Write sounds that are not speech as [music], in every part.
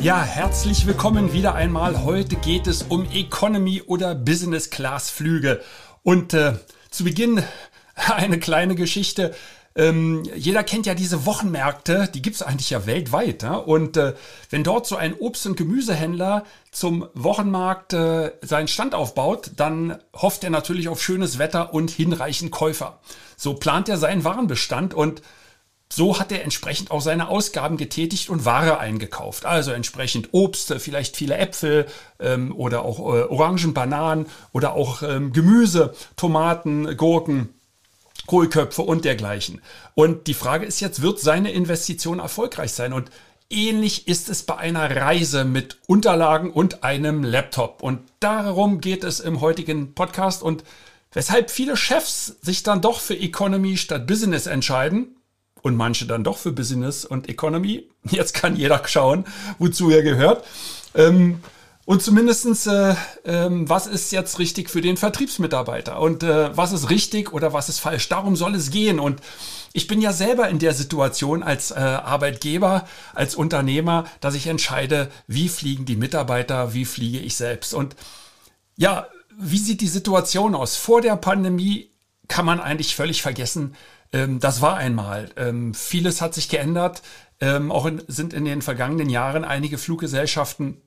Ja, herzlich willkommen wieder einmal. Heute geht es um Economy oder Business Class Flüge. Und äh, zu Beginn [laughs] eine kleine Geschichte. Ähm, jeder kennt ja diese Wochenmärkte, die gibt es eigentlich ja weltweit. Ja? Und äh, wenn dort so ein Obst- und Gemüsehändler zum Wochenmarkt äh, seinen Stand aufbaut, dann hofft er natürlich auf schönes Wetter und hinreichend Käufer. So plant er seinen Warenbestand und so hat er entsprechend auch seine Ausgaben getätigt und Ware eingekauft. Also entsprechend Obst, vielleicht viele Äpfel ähm, oder auch äh, Orangen, Bananen oder auch ähm, Gemüse, Tomaten, Gurken. Kohlköpfe und dergleichen. Und die Frage ist jetzt, wird seine Investition erfolgreich sein? Und ähnlich ist es bei einer Reise mit Unterlagen und einem Laptop. Und darum geht es im heutigen Podcast und weshalb viele Chefs sich dann doch für Economy statt Business entscheiden und manche dann doch für Business und Economy. [laughs] Jetzt kann jeder schauen, wozu er gehört. Ähm, und zumindestens, äh, ähm, was ist jetzt richtig für den Vertriebsmitarbeiter und äh, was ist richtig oder was ist falsch. Darum soll es gehen. Und ich bin ja selber in der Situation als äh, Arbeitgeber, als Unternehmer, dass ich entscheide, wie fliegen die Mitarbeiter, wie fliege ich selbst. Und ja, wie sieht die Situation aus? Vor der Pandemie kann man eigentlich völlig vergessen, ähm, das war einmal. Ähm, vieles hat sich geändert. Ähm, auch in, sind in den vergangenen Jahren einige Fluggesellschaften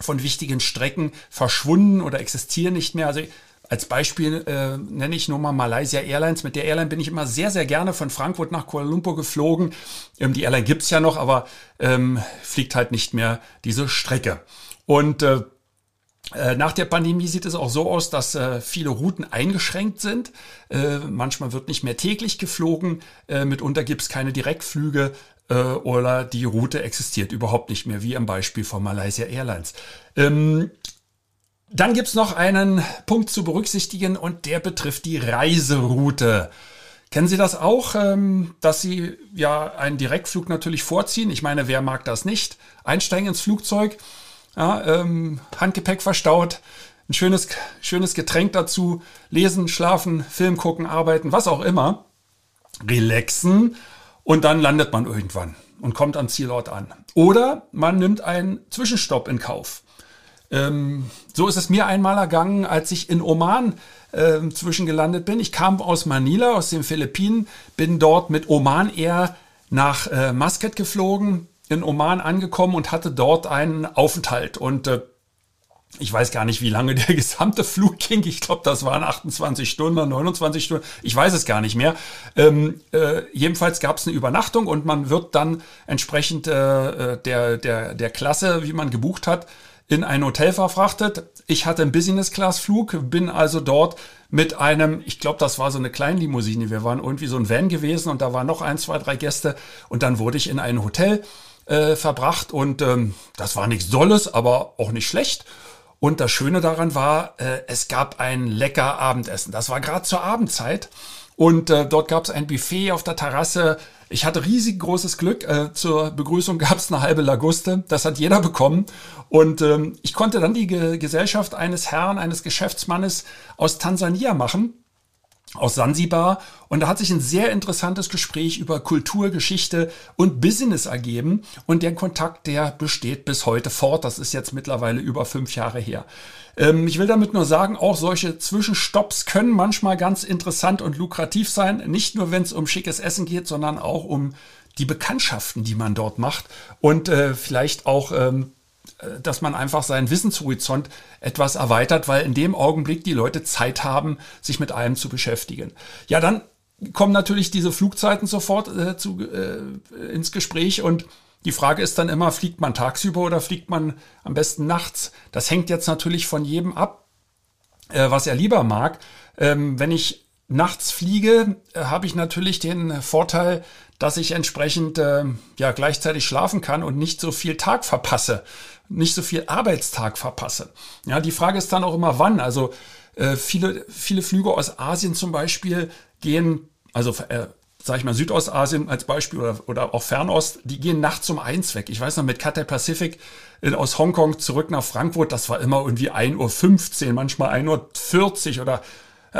von wichtigen Strecken verschwunden oder existieren nicht mehr. Also als Beispiel äh, nenne ich nur mal Malaysia Airlines. Mit der Airline bin ich immer sehr, sehr gerne von Frankfurt nach Kuala Lumpur geflogen. Ähm, die Airline gibt's ja noch, aber ähm, fliegt halt nicht mehr diese Strecke. Und äh, nach der Pandemie sieht es auch so aus, dass äh, viele Routen eingeschränkt sind. Äh, manchmal wird nicht mehr täglich geflogen. Äh, mitunter gibt es keine Direktflüge äh, oder die Route existiert überhaupt nicht mehr, wie am Beispiel von Malaysia Airlines. Ähm, dann gibt's noch einen Punkt zu berücksichtigen und der betrifft die Reiseroute. Kennen Sie das auch, ähm, dass Sie ja einen Direktflug natürlich vorziehen? Ich meine, wer mag das nicht? Einsteigen ins Flugzeug, ja, ähm, Handgepäck verstaut, ein schönes, schönes Getränk dazu, lesen, schlafen, Film gucken, arbeiten, was auch immer. Relaxen und dann landet man irgendwann und kommt am Zielort an. Oder man nimmt einen Zwischenstopp in Kauf. Ähm, so ist es mir einmal ergangen, als ich in Oman äh, zwischengelandet bin. Ich kam aus Manila, aus den Philippinen, bin dort mit Oman Air nach äh, Muscat geflogen, in Oman angekommen und hatte dort einen Aufenthalt. Und äh, ich weiß gar nicht, wie lange der [laughs] gesamte Flug ging. Ich glaube, das waren 28 Stunden, 29 Stunden. Ich weiß es gar nicht mehr. Ähm, äh, jedenfalls gab es eine Übernachtung und man wird dann entsprechend äh, äh, der, der, der Klasse, wie man gebucht hat, in ein Hotel verfrachtet. Ich hatte einen Business-Class-Flug, bin also dort mit einem, ich glaube, das war so eine Kleinlimousine. Wir waren irgendwie so ein Van gewesen und da waren noch ein, zwei, drei Gäste. Und dann wurde ich in ein Hotel äh, verbracht und ähm, das war nichts Dolles, aber auch nicht schlecht. Und das Schöne daran war, äh, es gab ein lecker Abendessen. Das war gerade zur Abendzeit. Und äh, dort gab es ein Buffet auf der Terrasse. Ich hatte riesig großes Glück. Äh, zur Begrüßung gab es eine halbe Laguste. Das hat jeder bekommen. Und ähm, ich konnte dann die Ge Gesellschaft eines Herrn, eines Geschäftsmannes aus Tansania machen aus Sansibar und da hat sich ein sehr interessantes Gespräch über Kultur, Geschichte und Business ergeben und der Kontakt, der besteht bis heute fort. Das ist jetzt mittlerweile über fünf Jahre her. Ähm, ich will damit nur sagen, auch solche Zwischenstopps können manchmal ganz interessant und lukrativ sein. Nicht nur, wenn es um schickes Essen geht, sondern auch um die Bekanntschaften, die man dort macht und äh, vielleicht auch ähm, äh, dass man einfach seinen Wissenshorizont etwas erweitert, weil in dem Augenblick die Leute Zeit haben, sich mit allem zu beschäftigen. Ja, dann kommen natürlich diese Flugzeiten sofort äh, zu, äh, ins Gespräch und die Frage ist dann immer, fliegt man tagsüber oder fliegt man am besten nachts? Das hängt jetzt natürlich von jedem ab, äh, was er lieber mag. Ähm, wenn ich nachts fliege, äh, habe ich natürlich den Vorteil, dass ich entsprechend äh, ja gleichzeitig schlafen kann und nicht so viel Tag verpasse nicht so viel Arbeitstag verpasse. Ja, die Frage ist dann auch immer wann. Also äh, viele, viele Flüge aus Asien zum Beispiel gehen, also äh, sag ich mal, Südostasien als Beispiel oder, oder auch Fernost, die gehen nachts um eins weg. Ich weiß noch, mit Cathay Pacific in, aus Hongkong zurück nach Frankfurt, das war immer irgendwie 1.15 Uhr, manchmal 1.40 Uhr oder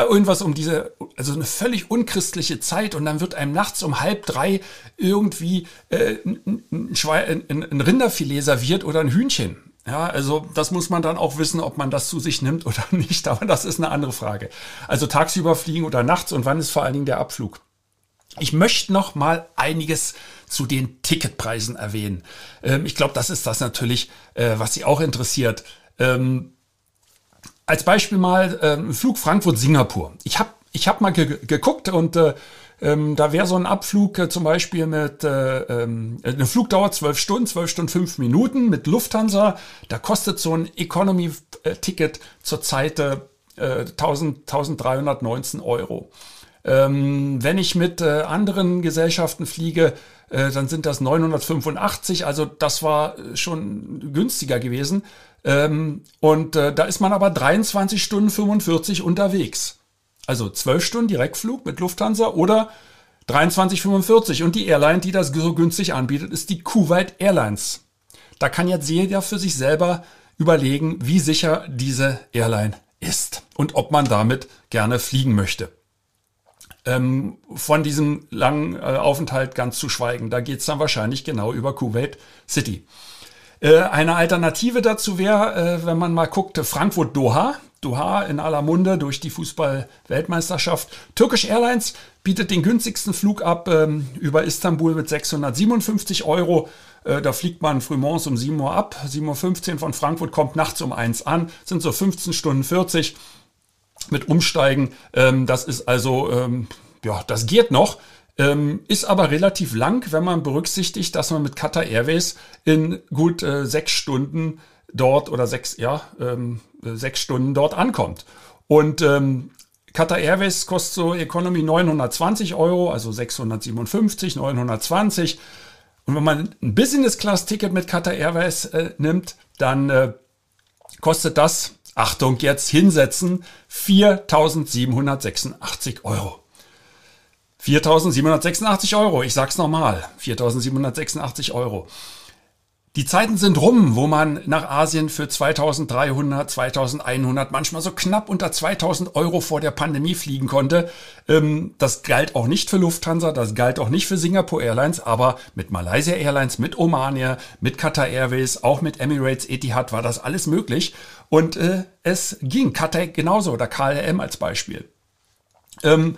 irgendwas um diese, also eine völlig unchristliche Zeit und dann wird einem nachts um halb drei irgendwie äh, ein, ein, ein Rinderfilet serviert oder ein Hühnchen. Ja, also das muss man dann auch wissen, ob man das zu sich nimmt [laughs] oder nicht, aber das ist eine andere Frage. Also tagsüber fliegen oder nachts und wann ist vor allen Dingen der Abflug? Ich möchte noch mal einiges zu den Ticketpreisen erwähnen. Ähm, ich glaube, das ist das natürlich, äh, was Sie auch interessiert. Ähm, als Beispiel mal äh, Flug Frankfurt-Singapur. Ich habe ich hab mal ge geguckt und äh, ähm, da wäre so ein Abflug äh, zum Beispiel mit äh, ähm, eine Flugdauer 12 Stunden, 12 Stunden 5 Minuten mit Lufthansa. Da kostet so ein Economy-Ticket zurzeit äh, 1000, 1319 Euro. Ähm, wenn ich mit äh, anderen Gesellschaften fliege, äh, dann sind das 985. Also das war schon günstiger gewesen. Ähm, und äh, da ist man aber 23 Stunden 45 unterwegs. Also 12 Stunden Direktflug mit Lufthansa oder 23,45. Und die Airline, die das so günstig anbietet, ist die Kuwait Airlines. Da kann jetzt jeder für sich selber überlegen, wie sicher diese Airline ist und ob man damit gerne fliegen möchte. Ähm, von diesem langen äh, Aufenthalt ganz zu schweigen. Da geht's dann wahrscheinlich genau über Kuwait City. Äh, eine Alternative dazu wäre, äh, wenn man mal guckte, Frankfurt-Doha. Doha in aller Munde durch die Fußball-Weltmeisterschaft. Turkish Airlines bietet den günstigsten Flug ab ähm, über Istanbul mit 657 Euro. Äh, da fliegt man frühmorgens um 7 Uhr ab. 7.15 Uhr von Frankfurt kommt nachts um 1 an. Sind so 15 Stunden 40 mit Umsteigen. Ähm, das ist also, ähm, ja, das geht noch. Ähm, ist aber relativ lang, wenn man berücksichtigt, dass man mit Qatar Airways in gut äh, sechs Stunden dort oder sechs, ja, ähm, sechs Stunden dort ankommt. Und ähm, Qatar Airways kostet so Economy 920 Euro, also 657, 920. Und wenn man ein Business Class Ticket mit Qatar Airways äh, nimmt, dann äh, kostet das, Achtung, jetzt hinsetzen, 4786 Euro. 4.786 Euro. Ich sag's nochmal. 4.786 Euro. Die Zeiten sind rum, wo man nach Asien für 2300, 2100, manchmal so knapp unter 2000 Euro vor der Pandemie fliegen konnte. Ähm, das galt auch nicht für Lufthansa, das galt auch nicht für Singapore Airlines, aber mit Malaysia Airlines, mit Oman Air, mit Qatar Airways, auch mit Emirates, Etihad war das alles möglich. Und äh, es ging. Qatar genauso oder KLM als Beispiel. Ähm,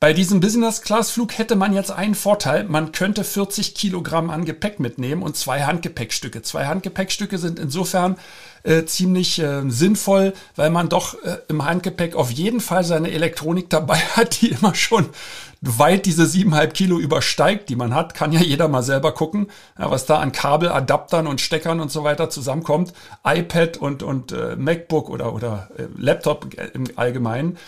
bei diesem Business-Class-Flug hätte man jetzt einen Vorteil. Man könnte 40 Kilogramm an Gepäck mitnehmen und zwei Handgepäckstücke. Zwei Handgepäckstücke sind insofern äh, ziemlich äh, sinnvoll, weil man doch äh, im Handgepäck auf jeden Fall seine Elektronik dabei [laughs] hat, die immer schon weit diese siebeneinhalb Kilo übersteigt, die man hat. Kann ja jeder mal selber gucken, ja, was da an Kabel, Adaptern und Steckern und so weiter zusammenkommt. iPad und, und äh, MacBook oder, oder äh, Laptop im Allgemeinen.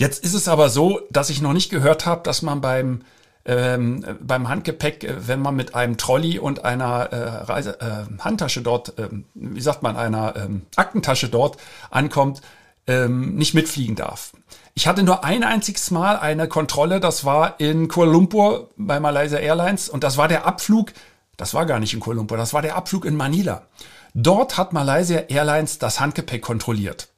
Jetzt ist es aber so, dass ich noch nicht gehört habe, dass man beim ähm, beim Handgepäck, äh, wenn man mit einem Trolley und einer äh, Reise, äh, Handtasche dort, äh, wie sagt man, einer ähm, Aktentasche dort ankommt, ähm, nicht mitfliegen darf. Ich hatte nur ein einziges Mal eine Kontrolle, das war in Kuala Lumpur bei Malaysia Airlines und das war der Abflug, das war gar nicht in Kuala Lumpur, das war der Abflug in Manila. Dort hat Malaysia Airlines das Handgepäck kontrolliert.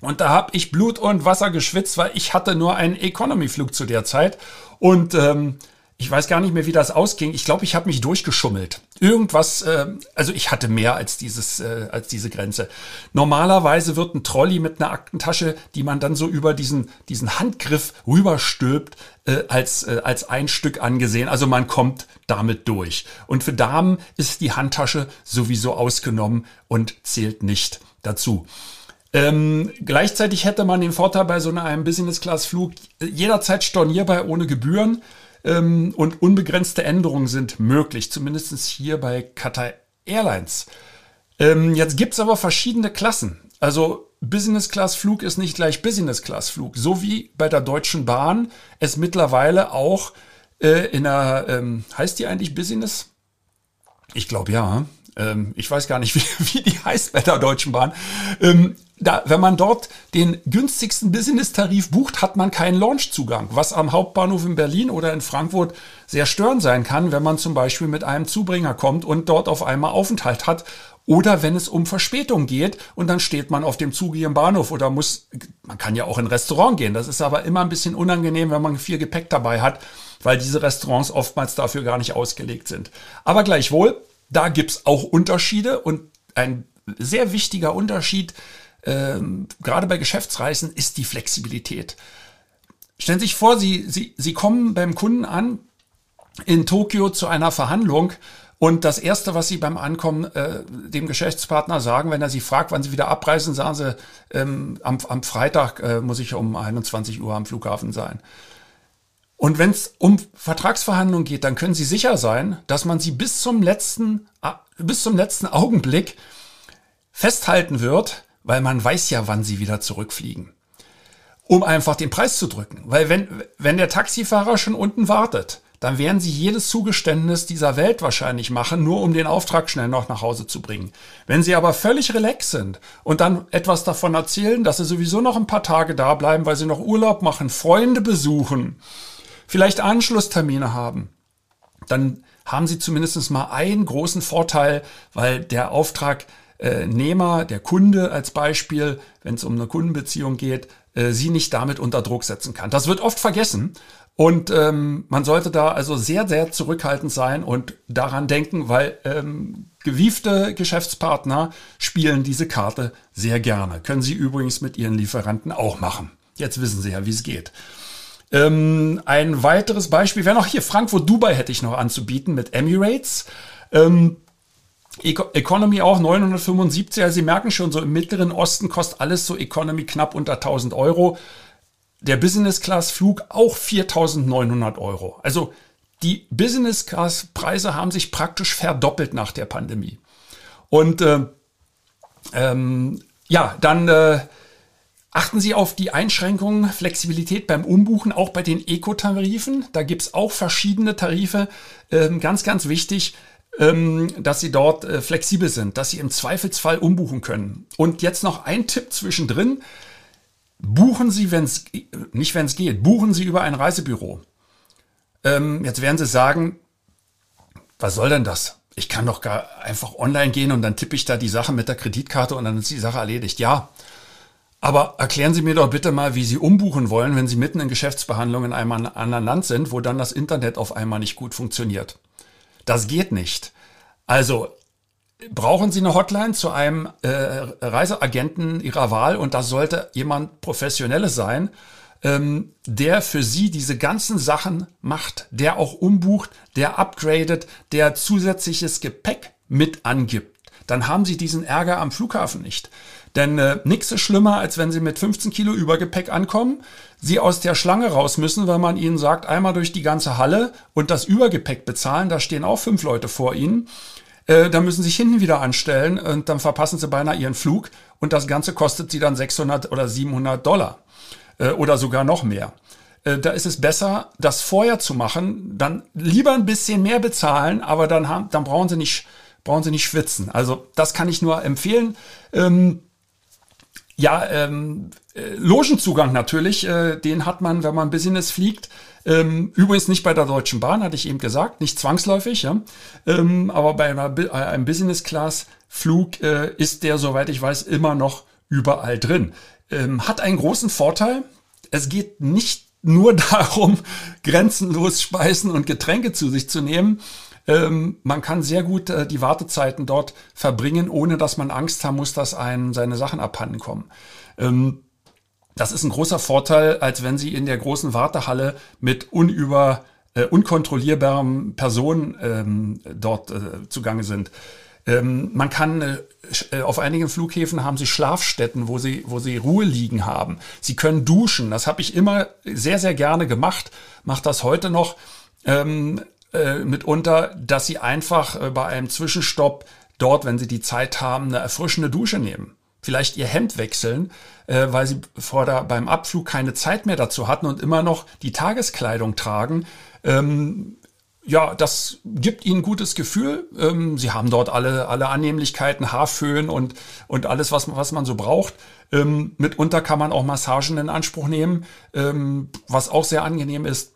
Und da habe ich Blut und Wasser geschwitzt, weil ich hatte nur einen Economy-Flug zu der Zeit. Und ähm, ich weiß gar nicht mehr, wie das ausging. Ich glaube, ich habe mich durchgeschummelt. Irgendwas, äh, also ich hatte mehr als dieses, äh, als diese Grenze. Normalerweise wird ein Trolley mit einer Aktentasche, die man dann so über diesen, diesen Handgriff rüberstülpt, äh, als, äh, als ein Stück angesehen. Also man kommt damit durch. Und für Damen ist die Handtasche sowieso ausgenommen und zählt nicht dazu. Ähm, gleichzeitig hätte man den Vorteil bei so einem Business-Class-Flug jederzeit stornierbar ohne Gebühren ähm, und unbegrenzte Änderungen sind möglich, zumindest hier bei Qatar Airlines. Ähm, jetzt gibt's aber verschiedene Klassen. Also Business-Class-Flug ist nicht gleich Business-Class-Flug, so wie bei der Deutschen Bahn es mittlerweile auch äh, in einer, ähm, heißt die eigentlich Business? Ich glaube ja. Ähm, ich weiß gar nicht, [laughs] wie, wie die heißt bei der Deutschen Bahn, ähm, da, wenn man dort den günstigsten Business-Tarif bucht, hat man keinen Launchzugang, was am Hauptbahnhof in Berlin oder in Frankfurt sehr störend sein kann, wenn man zum Beispiel mit einem Zubringer kommt und dort auf einmal Aufenthalt hat oder wenn es um Verspätung geht und dann steht man auf dem Zug hier im Bahnhof oder muss, man kann ja auch in ein Restaurant gehen. Das ist aber immer ein bisschen unangenehm, wenn man viel Gepäck dabei hat, weil diese Restaurants oftmals dafür gar nicht ausgelegt sind. Aber gleichwohl, da gibt's auch Unterschiede und ein sehr wichtiger Unterschied ähm, gerade bei Geschäftsreisen ist die Flexibilität. Stellen Sie sich vor, Sie, Sie, Sie kommen beim Kunden an in Tokio zu einer Verhandlung und das Erste, was Sie beim Ankommen äh, dem Geschäftspartner sagen, wenn er Sie fragt, wann Sie wieder abreisen, sagen Sie, ähm, am, am Freitag äh, muss ich um 21 Uhr am Flughafen sein. Und wenn es um Vertragsverhandlungen geht, dann können Sie sicher sein, dass man Sie bis zum letzten, äh, bis zum letzten Augenblick festhalten wird, weil man weiß ja, wann sie wieder zurückfliegen. Um einfach den Preis zu drücken. Weil wenn, wenn der Taxifahrer schon unten wartet, dann werden sie jedes Zugeständnis dieser Welt wahrscheinlich machen, nur um den Auftrag schnell noch nach Hause zu bringen. Wenn sie aber völlig relax sind und dann etwas davon erzählen, dass sie sowieso noch ein paar Tage da bleiben, weil sie noch Urlaub machen, Freunde besuchen, vielleicht Anschlusstermine haben, dann haben sie zumindest mal einen großen Vorteil, weil der Auftrag äh, der Kunde als Beispiel, wenn es um eine Kundenbeziehung geht, äh, sie nicht damit unter Druck setzen kann. Das wird oft vergessen. Und ähm, man sollte da also sehr, sehr zurückhaltend sein und daran denken, weil ähm, gewiefte Geschäftspartner spielen diese Karte sehr gerne. Können Sie übrigens mit Ihren Lieferanten auch machen. Jetzt wissen Sie ja, wie es geht. Ähm, ein weiteres Beispiel wäre noch hier Frankfurt, Dubai hätte ich noch anzubieten mit Emirates. Ähm, Economy auch 975. Also Sie merken schon, so im Mittleren Osten kostet alles so Economy knapp unter 1000 Euro. Der Business Class Flug auch 4900 Euro. Also die Business Class Preise haben sich praktisch verdoppelt nach der Pandemie. Und äh, ähm, ja, dann äh, achten Sie auf die Einschränkungen, Flexibilität beim Umbuchen, auch bei den Eco-Tarifen. Da gibt's auch verschiedene Tarife. Ähm, ganz, ganz wichtig ähm, dass sie dort äh, flexibel sind, dass sie im Zweifelsfall umbuchen können. Und jetzt noch ein Tipp zwischendrin. Buchen Sie, wenn es nicht wenn es geht, buchen Sie über ein Reisebüro. Ähm, jetzt werden Sie sagen, was soll denn das? Ich kann doch gar einfach online gehen und dann tippe ich da die Sache mit der Kreditkarte und dann ist die Sache erledigt. Ja, aber erklären Sie mir doch bitte mal, wie Sie umbuchen wollen, wenn Sie mitten in Geschäftsbehandlung in einem anderen Land sind, wo dann das Internet auf einmal nicht gut funktioniert. Das geht nicht. Also brauchen Sie eine Hotline zu einem äh, Reiseagenten Ihrer Wahl und das sollte jemand Professionelles sein, ähm, der für Sie diese ganzen Sachen macht, der auch umbucht, der upgradet, der zusätzliches Gepäck mit angibt. Dann haben Sie diesen Ärger am Flughafen nicht. Denn äh, nichts ist schlimmer, als wenn Sie mit 15 Kilo Übergepäck ankommen, Sie aus der Schlange raus müssen, weil man Ihnen sagt, einmal durch die ganze Halle und das Übergepäck bezahlen, da stehen auch fünf Leute vor Ihnen. Äh, da müssen Sie sich hinten wieder anstellen und dann verpassen Sie beinahe Ihren Flug und das Ganze kostet Sie dann 600 oder 700 Dollar äh, oder sogar noch mehr. Äh, da ist es besser, das vorher zu machen, dann lieber ein bisschen mehr bezahlen, aber dann, haben, dann brauchen Sie nicht brauchen Sie nicht schwitzen. Also das kann ich nur empfehlen. Ähm, ja, ähm, äh, Logenzugang natürlich, äh, den hat man, wenn man Business fliegt. Ähm, übrigens nicht bei der Deutschen Bahn, hatte ich eben gesagt, nicht zwangsläufig, ja. Ähm, aber bei einer, äh, einem Business-Class-Flug äh, ist der, soweit ich weiß, immer noch überall drin. Ähm, hat einen großen Vorteil. Es geht nicht nur [laughs] darum, grenzenlos Speisen und Getränke zu sich zu nehmen, ähm, man kann sehr gut äh, die Wartezeiten dort verbringen, ohne dass man Angst haben muss, dass einem seine Sachen abhanden kommen. Ähm, das ist ein großer Vorteil, als wenn Sie in der großen Wartehalle mit unüber äh, unkontrollierbaren Personen ähm, dort äh, zugange sind. Ähm, man kann äh, äh, auf einigen Flughäfen haben sie Schlafstätten, wo sie wo sie Ruhe liegen haben. Sie können duschen. Das habe ich immer sehr sehr gerne gemacht. Macht das heute noch. Äh, mitunter, dass sie einfach äh, bei einem Zwischenstopp dort, wenn sie die Zeit haben, eine erfrischende Dusche nehmen. Vielleicht ihr Hemd wechseln, äh, weil sie vor der, beim Abflug keine Zeit mehr dazu hatten und immer noch die Tageskleidung tragen. Ähm, ja, das gibt ihnen gutes Gefühl. Ähm, sie haben dort alle, alle Annehmlichkeiten, Haarföhn und, und alles, was, was man so braucht. Ähm, mitunter kann man auch Massagen in Anspruch nehmen, ähm, was auch sehr angenehm ist.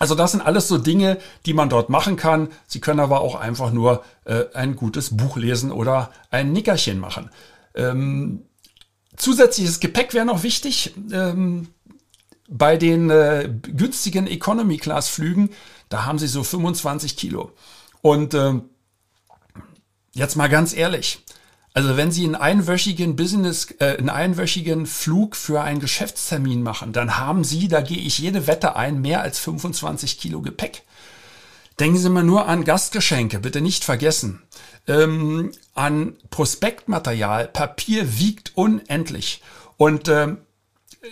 Also das sind alles so Dinge, die man dort machen kann. Sie können aber auch einfach nur äh, ein gutes Buch lesen oder ein Nickerchen machen. Ähm, zusätzliches Gepäck wäre noch wichtig. Ähm, bei den äh, günstigen Economy-Class-Flügen, da haben sie so 25 Kilo. Und äh, jetzt mal ganz ehrlich, also wenn Sie einen einwöchigen Business, äh, einen einwöchigen Flug für einen Geschäftstermin machen, dann haben Sie, da gehe ich jede Wette ein, mehr als 25 Kilo Gepäck. Denken Sie mal nur an Gastgeschenke, bitte nicht vergessen. Ähm, an Prospektmaterial, Papier wiegt unendlich. Und ähm,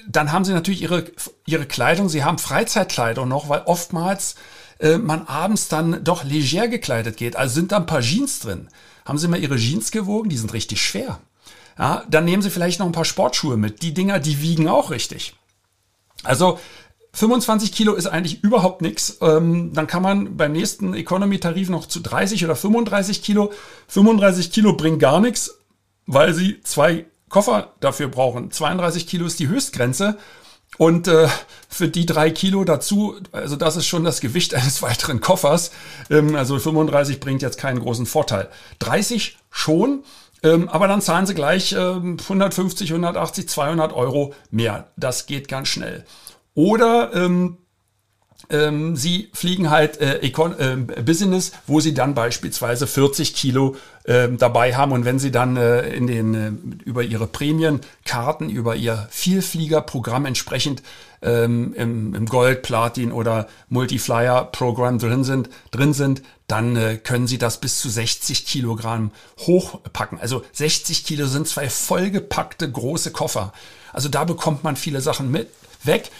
dann haben Sie natürlich Ihre, Ihre Kleidung, Sie haben Freizeitkleidung noch, weil oftmals äh, man abends dann doch leger gekleidet geht. Also sind da ein paar Jeans drin. Haben Sie mal Ihre Jeans gewogen? Die sind richtig schwer. Ja, dann nehmen Sie vielleicht noch ein paar Sportschuhe mit. Die Dinger, die wiegen auch richtig. Also 25 Kilo ist eigentlich überhaupt nichts. Ähm, dann kann man beim nächsten Economy-Tarif noch zu 30 oder 35 Kilo. 35 Kilo bringt gar nichts, weil Sie zwei Koffer dafür brauchen. 32 Kilo ist die Höchstgrenze. Und äh, für die drei Kilo dazu, also das ist schon das Gewicht [laughs] eines weiteren Koffers. Ähm, also 35 bringt jetzt keinen großen Vorteil. 30 schon, ähm, aber dann zahlen sie gleich ähm, 150, 180, 200 Euro mehr. Das geht ganz schnell. Oder ähm, ähm, sie fliegen halt äh, Econ äh, Business, wo sie dann beispielsweise 40 Kilo äh, dabei haben und wenn sie dann äh, in den äh, über ihre Prämienkarten, über ihr Vielfliegerprogramm entsprechend ähm, im, im Gold, Platin oder Multiflyer-Programm drin sind, drin sind, dann äh, können sie das bis zu 60 Kilogramm hochpacken. Also 60 Kilo sind zwei vollgepackte große Koffer. Also da bekommt man viele Sachen mit weg.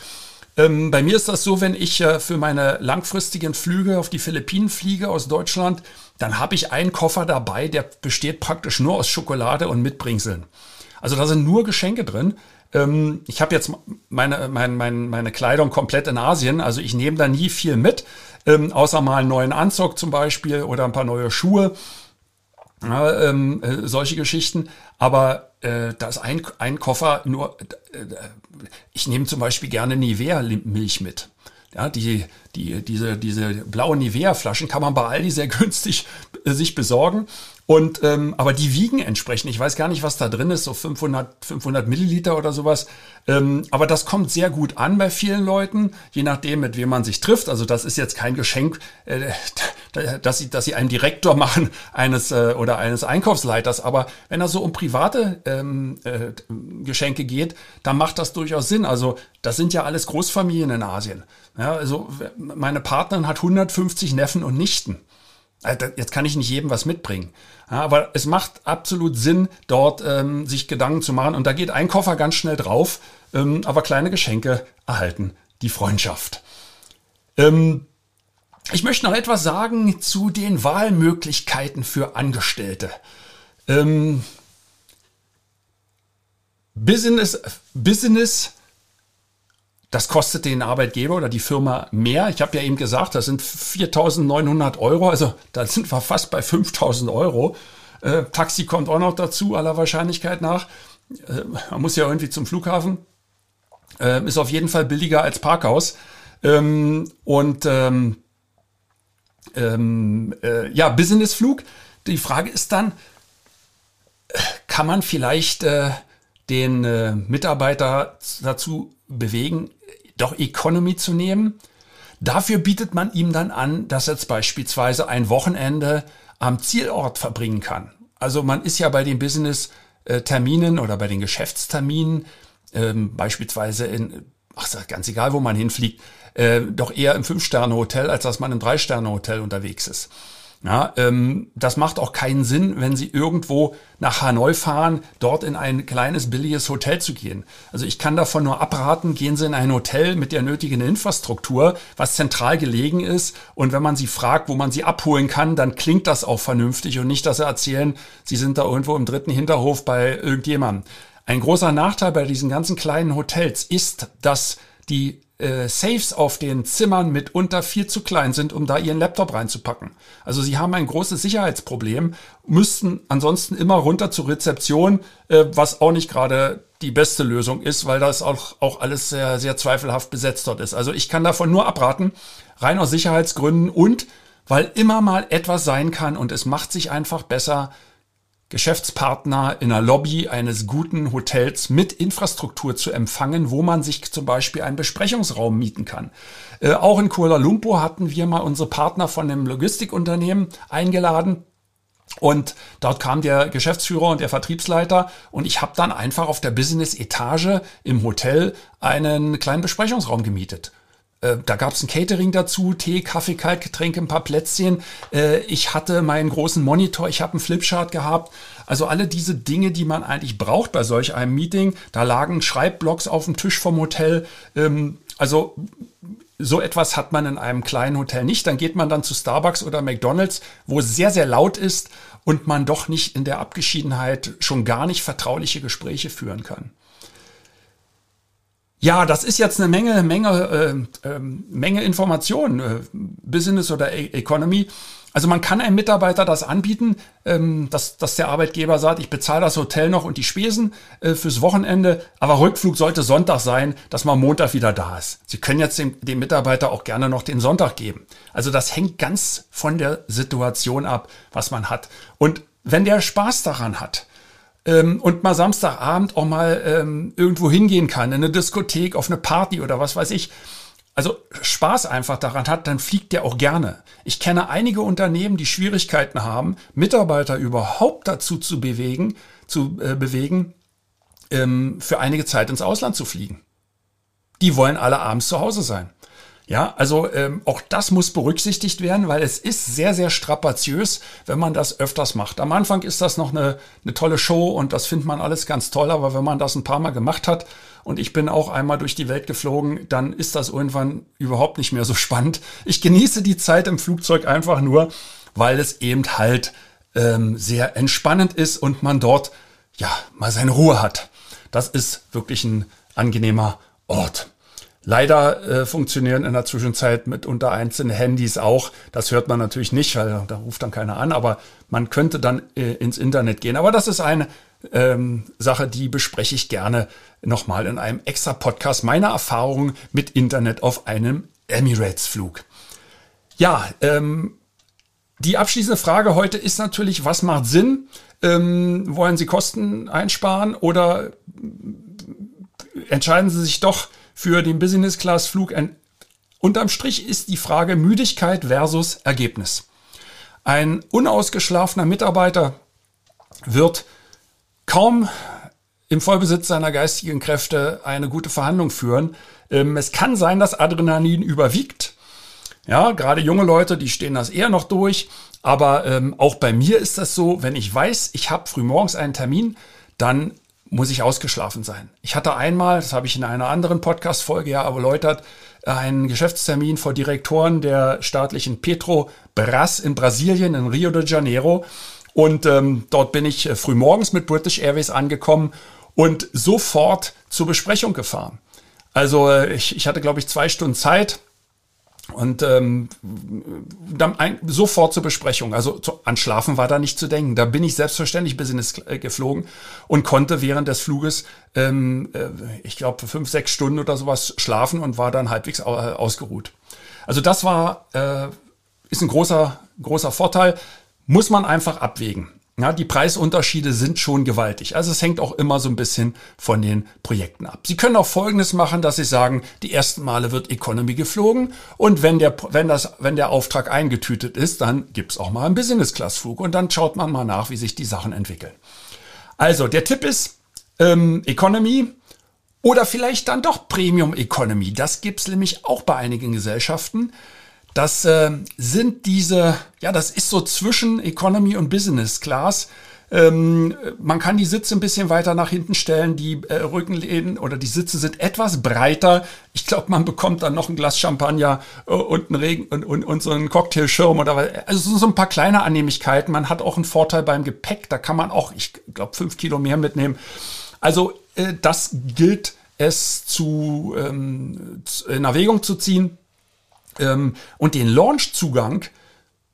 Ähm, bei mir ist das so, wenn ich äh, für meine langfristigen Flüge auf die Philippinen fliege aus Deutschland, dann habe ich einen Koffer dabei, der besteht praktisch nur aus Schokolade und Mitbringseln. Also da sind nur Geschenke drin. Ähm, ich habe jetzt meine, meine, meine, meine Kleidung komplett in Asien, also ich nehme da nie viel mit, ähm, außer mal einen neuen Anzug zum Beispiel oder ein paar neue Schuhe. Ja, ähm, äh, solche Geschichten. Aber äh, da ist ein, ein Koffer nur, äh, ich nehme zum Beispiel gerne Nivea-Milch mit. Ja, die, die, diese, diese blauen Nivea-Flaschen kann man bei Aldi sehr günstig äh, sich besorgen. Und, ähm, aber die wiegen entsprechend. Ich weiß gar nicht, was da drin ist, so 500, 500 Milliliter oder sowas. Ähm, aber das kommt sehr gut an bei vielen Leuten, je nachdem, mit wem man sich trifft. Also das ist jetzt kein Geschenk, äh, [laughs] dass sie, dass sie einen Direktor machen eines äh, oder eines Einkaufsleiters. Aber wenn es so um private ähm, äh, Geschenke geht, dann macht das durchaus Sinn. Also das sind ja alles Großfamilien in Asien. Ja, also meine Partnerin hat 150 Neffen und Nichten. Äh, jetzt kann ich nicht jedem was mitbringen. Aber es macht absolut Sinn, dort ähm, sich Gedanken zu machen. Und da geht ein Koffer ganz schnell drauf. Ähm, aber kleine Geschenke erhalten die Freundschaft. Ähm, ich möchte noch etwas sagen zu den Wahlmöglichkeiten für Angestellte. Ähm, Business, Business das kostet den Arbeitgeber oder die Firma mehr. Ich habe ja eben gesagt, das sind 4.900 Euro, also da sind wir fast bei 5.000 Euro. Äh, Taxi kommt auch noch dazu, aller Wahrscheinlichkeit nach. Äh, man muss ja irgendwie zum Flughafen. Äh, ist auf jeden Fall billiger als Parkhaus. Ähm, und ähm, ähm, äh, ja, Businessflug. Die Frage ist dann, kann man vielleicht äh, den äh, Mitarbeiter dazu bewegen, doch Economy zu nehmen. Dafür bietet man ihm dann an, dass er jetzt beispielsweise ein Wochenende am Zielort verbringen kann. Also man ist ja bei den Business-Terminen oder bei den Geschäftsterminen, ähm, beispielsweise in, ach, ganz egal, wo man hinfliegt, äh, doch eher im Fünf-Sterne-Hotel, als dass man im Drei-Sterne-Hotel unterwegs ist. Ja, ähm, das macht auch keinen Sinn, wenn Sie irgendwo nach Hanoi fahren, dort in ein kleines billiges Hotel zu gehen. Also ich kann davon nur abraten, gehen Sie in ein Hotel mit der nötigen Infrastruktur, was zentral gelegen ist. Und wenn man Sie fragt, wo man Sie abholen kann, dann klingt das auch vernünftig und nicht, dass Sie erzählen, Sie sind da irgendwo im dritten Hinterhof bei irgendjemandem. Ein großer Nachteil bei diesen ganzen kleinen Hotels ist, dass die äh, Safes auf den Zimmern mitunter viel zu klein sind, um da ihren Laptop reinzupacken. Also sie haben ein großes Sicherheitsproblem, müssten ansonsten immer runter zur Rezeption, äh, was auch nicht gerade die beste Lösung ist, weil das auch, auch alles sehr, sehr zweifelhaft besetzt dort ist. Also ich kann davon nur abraten, rein aus Sicherheitsgründen und weil immer mal etwas sein kann und es macht sich einfach besser, Geschäftspartner in der Lobby eines guten Hotels mit Infrastruktur zu empfangen, wo man sich zum Beispiel einen Besprechungsraum mieten kann. Äh, auch in Kuala Lumpur hatten wir mal unsere Partner von einem Logistikunternehmen eingeladen. Und dort kam der Geschäftsführer und der Vertriebsleiter und ich habe dann einfach auf der Business-Etage im Hotel einen kleinen Besprechungsraum gemietet. Äh, da gab es ein Catering dazu, Tee, Kaffee, Kaltgetränke, ein paar Plätzchen. Äh, ich hatte meinen großen Monitor, ich habe einen Flipchart gehabt. Also alle diese Dinge, die man eigentlich braucht bei solch einem Meeting. Da lagen Schreibblocks auf dem Tisch vom Hotel. Ähm, also so etwas hat man in einem kleinen Hotel nicht. Dann geht man dann zu Starbucks oder McDonald's, wo es sehr, sehr laut ist und man doch nicht in der Abgeschiedenheit schon gar nicht vertrauliche Gespräche führen kann. Ja, das ist jetzt eine Menge, Menge, äh, äh, Menge Informationen, äh, Business oder e Economy. Also man kann einem Mitarbeiter das anbieten, ähm, dass, dass der Arbeitgeber sagt, ich bezahle das Hotel noch und die Spesen äh, fürs Wochenende, aber Rückflug sollte Sonntag sein, dass man Montag wieder da ist. Sie können jetzt dem, dem Mitarbeiter auch gerne noch den Sonntag geben. Also das hängt ganz von der Situation ab, was man hat. Und wenn der Spaß daran hat, ähm, und mal Samstagabend auch mal ähm, irgendwo hingehen kann, in eine Diskothek, auf eine Party oder was weiß ich, also Spaß einfach daran hat, dann fliegt der auch gerne. Ich kenne einige Unternehmen, die Schwierigkeiten haben, Mitarbeiter überhaupt dazu zu bewegen, zu äh, bewegen, ähm, für einige Zeit ins Ausland zu fliegen. Die wollen alle abends zu Hause sein. Ja, also ähm, auch das muss berücksichtigt werden, weil es ist sehr, sehr strapaziös, wenn man das öfters macht. Am Anfang ist das noch eine, eine tolle Show und das findet man alles ganz toll, aber wenn man das ein paar Mal gemacht hat und ich bin auch einmal durch die Welt geflogen, dann ist das irgendwann überhaupt nicht mehr so spannend. Ich genieße die Zeit im Flugzeug einfach nur, weil es eben halt ähm, sehr entspannend ist und man dort ja mal seine Ruhe hat. Das ist wirklich ein angenehmer Ort. Leider äh, funktionieren in der Zwischenzeit mit unter einzelnen Handys auch. Das hört man natürlich nicht, weil da ruft dann keiner an, aber man könnte dann äh, ins Internet gehen. Aber das ist eine ähm, Sache, die bespreche ich gerne nochmal in einem extra Podcast. Meine Erfahrungen mit Internet auf einem Emirates-Flug. Ja, ähm, die abschließende Frage heute ist natürlich, was macht Sinn? Ähm, wollen Sie Kosten einsparen oder entscheiden Sie sich doch für den Business Class Flug. Unterm Strich ist die Frage Müdigkeit versus Ergebnis. Ein unausgeschlafener Mitarbeiter wird kaum im Vollbesitz seiner geistigen Kräfte eine gute Verhandlung führen. Ähm, es kann sein, dass Adrenalin überwiegt. Ja, gerade junge Leute, die stehen das eher noch durch. Aber ähm, auch bei mir ist das so, wenn ich weiß, ich habe frühmorgens einen Termin, dann muss ich ausgeschlafen sein. Ich hatte einmal, das habe ich in einer anderen Podcast-Folge ja erläutert, einen Geschäftstermin vor Direktoren der staatlichen Petrobras in Brasilien, in Rio de Janeiro. Und ähm, dort bin ich äh, früh morgens mit British Airways angekommen und sofort zur Besprechung gefahren. Also äh, ich, ich hatte, glaube ich, zwei Stunden Zeit und ähm, dann ein, sofort zur Besprechung. Also zu, an Schlafen war da nicht zu denken. Da bin ich selbstverständlich Business äh, geflogen und konnte während des Fluges, ähm, äh, ich glaube, fünf, sechs Stunden oder sowas schlafen und war dann halbwegs ausgeruht. Also das war, äh, ist ein großer, großer Vorteil. Muss man einfach abwägen. Ja, die Preisunterschiede sind schon gewaltig. Also es hängt auch immer so ein bisschen von den Projekten ab. Sie können auch Folgendes machen, dass Sie sagen, die ersten Male wird Economy geflogen und wenn der, wenn das, wenn der Auftrag eingetütet ist, dann gibt's auch mal einen Business-Class-Flug und dann schaut man mal nach, wie sich die Sachen entwickeln. Also der Tipp ist ähm, Economy oder vielleicht dann doch Premium Economy. Das gibt's nämlich auch bei einigen Gesellschaften. Das äh, sind diese, ja, das ist so zwischen Economy und Business Class. Ähm, man kann die Sitze ein bisschen weiter nach hinten stellen, die äh, Rückenlehnen oder die Sitze sind etwas breiter. Ich glaube, man bekommt dann noch ein Glas Champagner äh, und einen Regen und, und, und so einen Cocktailschirm oder also so ein paar kleine Annehmlichkeiten. Man hat auch einen Vorteil beim Gepäck, da kann man auch, ich glaube, fünf Kilo mehr mitnehmen. Also äh, das gilt es zu, ähm, in Erwägung zu ziehen. Ähm, und den Launch-Zugang,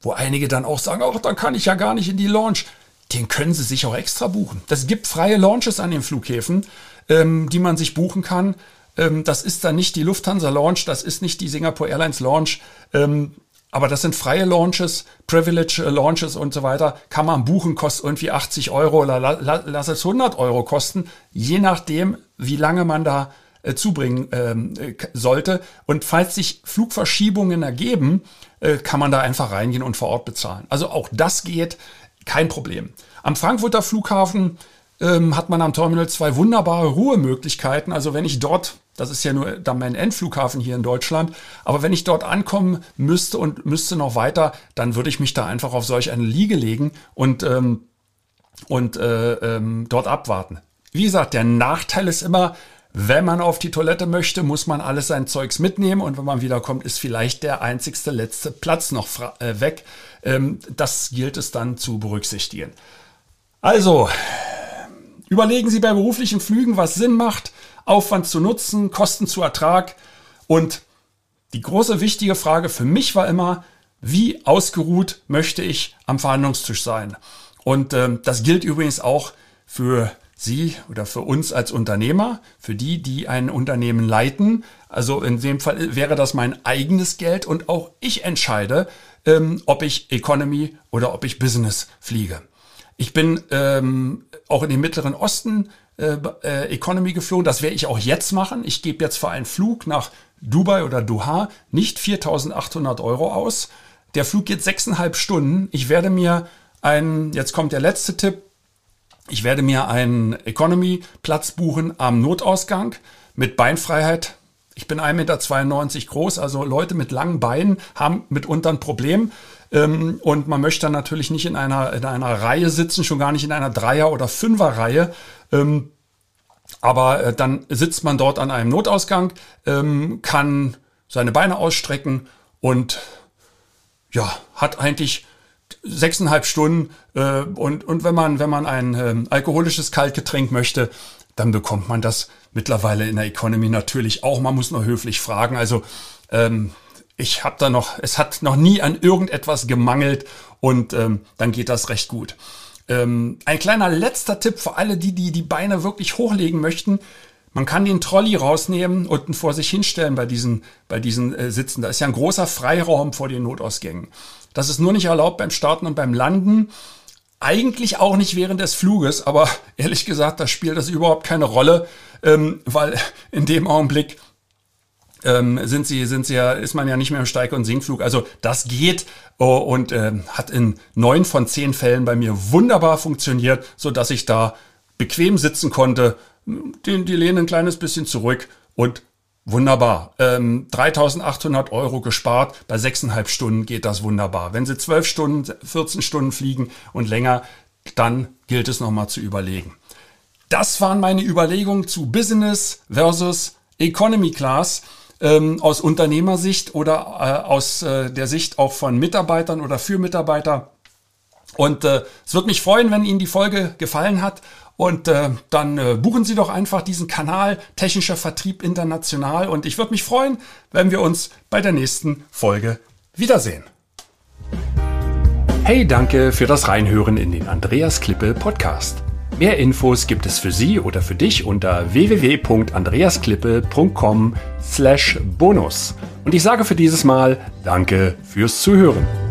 wo einige dann auch sagen, ach, dann kann ich ja gar nicht in die Launch, den können sie sich auch extra buchen. Das gibt freie Launches an den Flughäfen, ähm, die man sich buchen kann. Ähm, das ist dann nicht die Lufthansa Launch, das ist nicht die Singapore Airlines Launch. Ähm, aber das sind freie Launches, Privilege äh, Launches und so weiter. Kann man buchen, kostet irgendwie 80 Euro oder la, la, lass es 100 Euro kosten, je nachdem, wie lange man da äh, zubringen ähm, äh, sollte. Und falls sich Flugverschiebungen ergeben, äh, kann man da einfach reingehen und vor Ort bezahlen. Also auch das geht, kein Problem. Am Frankfurter Flughafen ähm, hat man am Terminal zwei wunderbare Ruhemöglichkeiten. Also wenn ich dort das ist ja nur dann mein Endflughafen hier in Deutschland. Aber wenn ich dort ankommen müsste und müsste noch weiter, dann würde ich mich da einfach auf solch eine Liege legen und, ähm, und äh, ähm, dort abwarten. Wie gesagt, der Nachteil ist immer, wenn man auf die Toilette möchte, muss man alles sein Zeugs mitnehmen und wenn man wiederkommt, ist vielleicht der einzigste letzte Platz noch äh, weg. Ähm, das gilt es dann zu berücksichtigen. Also, überlegen Sie bei beruflichen Flügen, was Sinn macht. Aufwand zu Nutzen, Kosten zu Ertrag. Und die große wichtige Frage für mich war immer, wie ausgeruht möchte ich am Verhandlungstisch sein? Und ähm, das gilt übrigens auch für Sie oder für uns als Unternehmer, für die, die ein Unternehmen leiten. Also in dem Fall wäre das mein eigenes Geld und auch ich entscheide, ähm, ob ich Economy oder ob ich Business fliege. Ich bin ähm, auch in den Mittleren Osten äh, äh, Economy geflogen. Das werde ich auch jetzt machen. Ich gebe jetzt für einen Flug nach Dubai oder Doha nicht 4.800 Euro aus. Der Flug geht sechseinhalb Stunden. Ich werde mir einen, jetzt kommt der letzte Tipp, ich werde mir einen Economy-Platz buchen am Notausgang mit Beinfreiheit. Ich bin 1,92 Meter groß, also Leute mit langen Beinen haben mitunter ein Problem. Ähm, und man möchte dann natürlich nicht in einer, in einer Reihe sitzen, schon gar nicht in einer Dreier- oder Fünfer-Reihe. Ähm, aber äh, dann sitzt man dort an einem Notausgang, ähm, kann seine Beine ausstrecken und ja, hat eigentlich sechseinhalb Stunden äh, und, und wenn man, wenn man ein ähm, alkoholisches Kaltgetränk möchte, dann bekommt man das mittlerweile in der Economy natürlich auch. Man muss nur höflich fragen. Also ähm, ich habe da noch, es hat noch nie an irgendetwas gemangelt und ähm, dann geht das recht gut. Ähm, ein kleiner letzter Tipp für alle, die, die die Beine wirklich hochlegen möchten. Man kann den Trolley rausnehmen und vor sich hinstellen bei diesen, bei diesen äh, Sitzen. Da ist ja ein großer Freiraum vor den Notausgängen. Das ist nur nicht erlaubt beim Starten und beim Landen. Eigentlich auch nicht während des Fluges, aber [laughs] ehrlich gesagt, da spielt das überhaupt keine Rolle, ähm, weil [laughs] in dem Augenblick ähm, sind sie, sind sie ja, ist man ja nicht mehr im Steig- und Sinkflug. Also das geht oh, und äh, hat in neun von zehn Fällen bei mir wunderbar funktioniert, so dass ich da bequem sitzen konnte, die, die Lehne ein kleines bisschen zurück und Wunderbar. Ähm, 3800 Euro gespart. Bei sechseinhalb Stunden geht das wunderbar. Wenn Sie zwölf Stunden, 14 Stunden fliegen und länger, dann gilt es nochmal zu überlegen. Das waren meine Überlegungen zu Business versus Economy Class ähm, aus Unternehmersicht oder äh, aus äh, der Sicht auch von Mitarbeitern oder für Mitarbeiter. Und äh, es wird mich freuen, wenn Ihnen die Folge gefallen hat. Und äh, dann äh, buchen Sie doch einfach diesen Kanal Technischer Vertrieb International. Und ich würde mich freuen, wenn wir uns bei der nächsten Folge wiedersehen. Hey, danke für das Reinhören in den Andreas Klippe Podcast. Mehr Infos gibt es für Sie oder für dich unter www.andreasklippe.com/bonus. Und ich sage für dieses Mal Danke fürs Zuhören.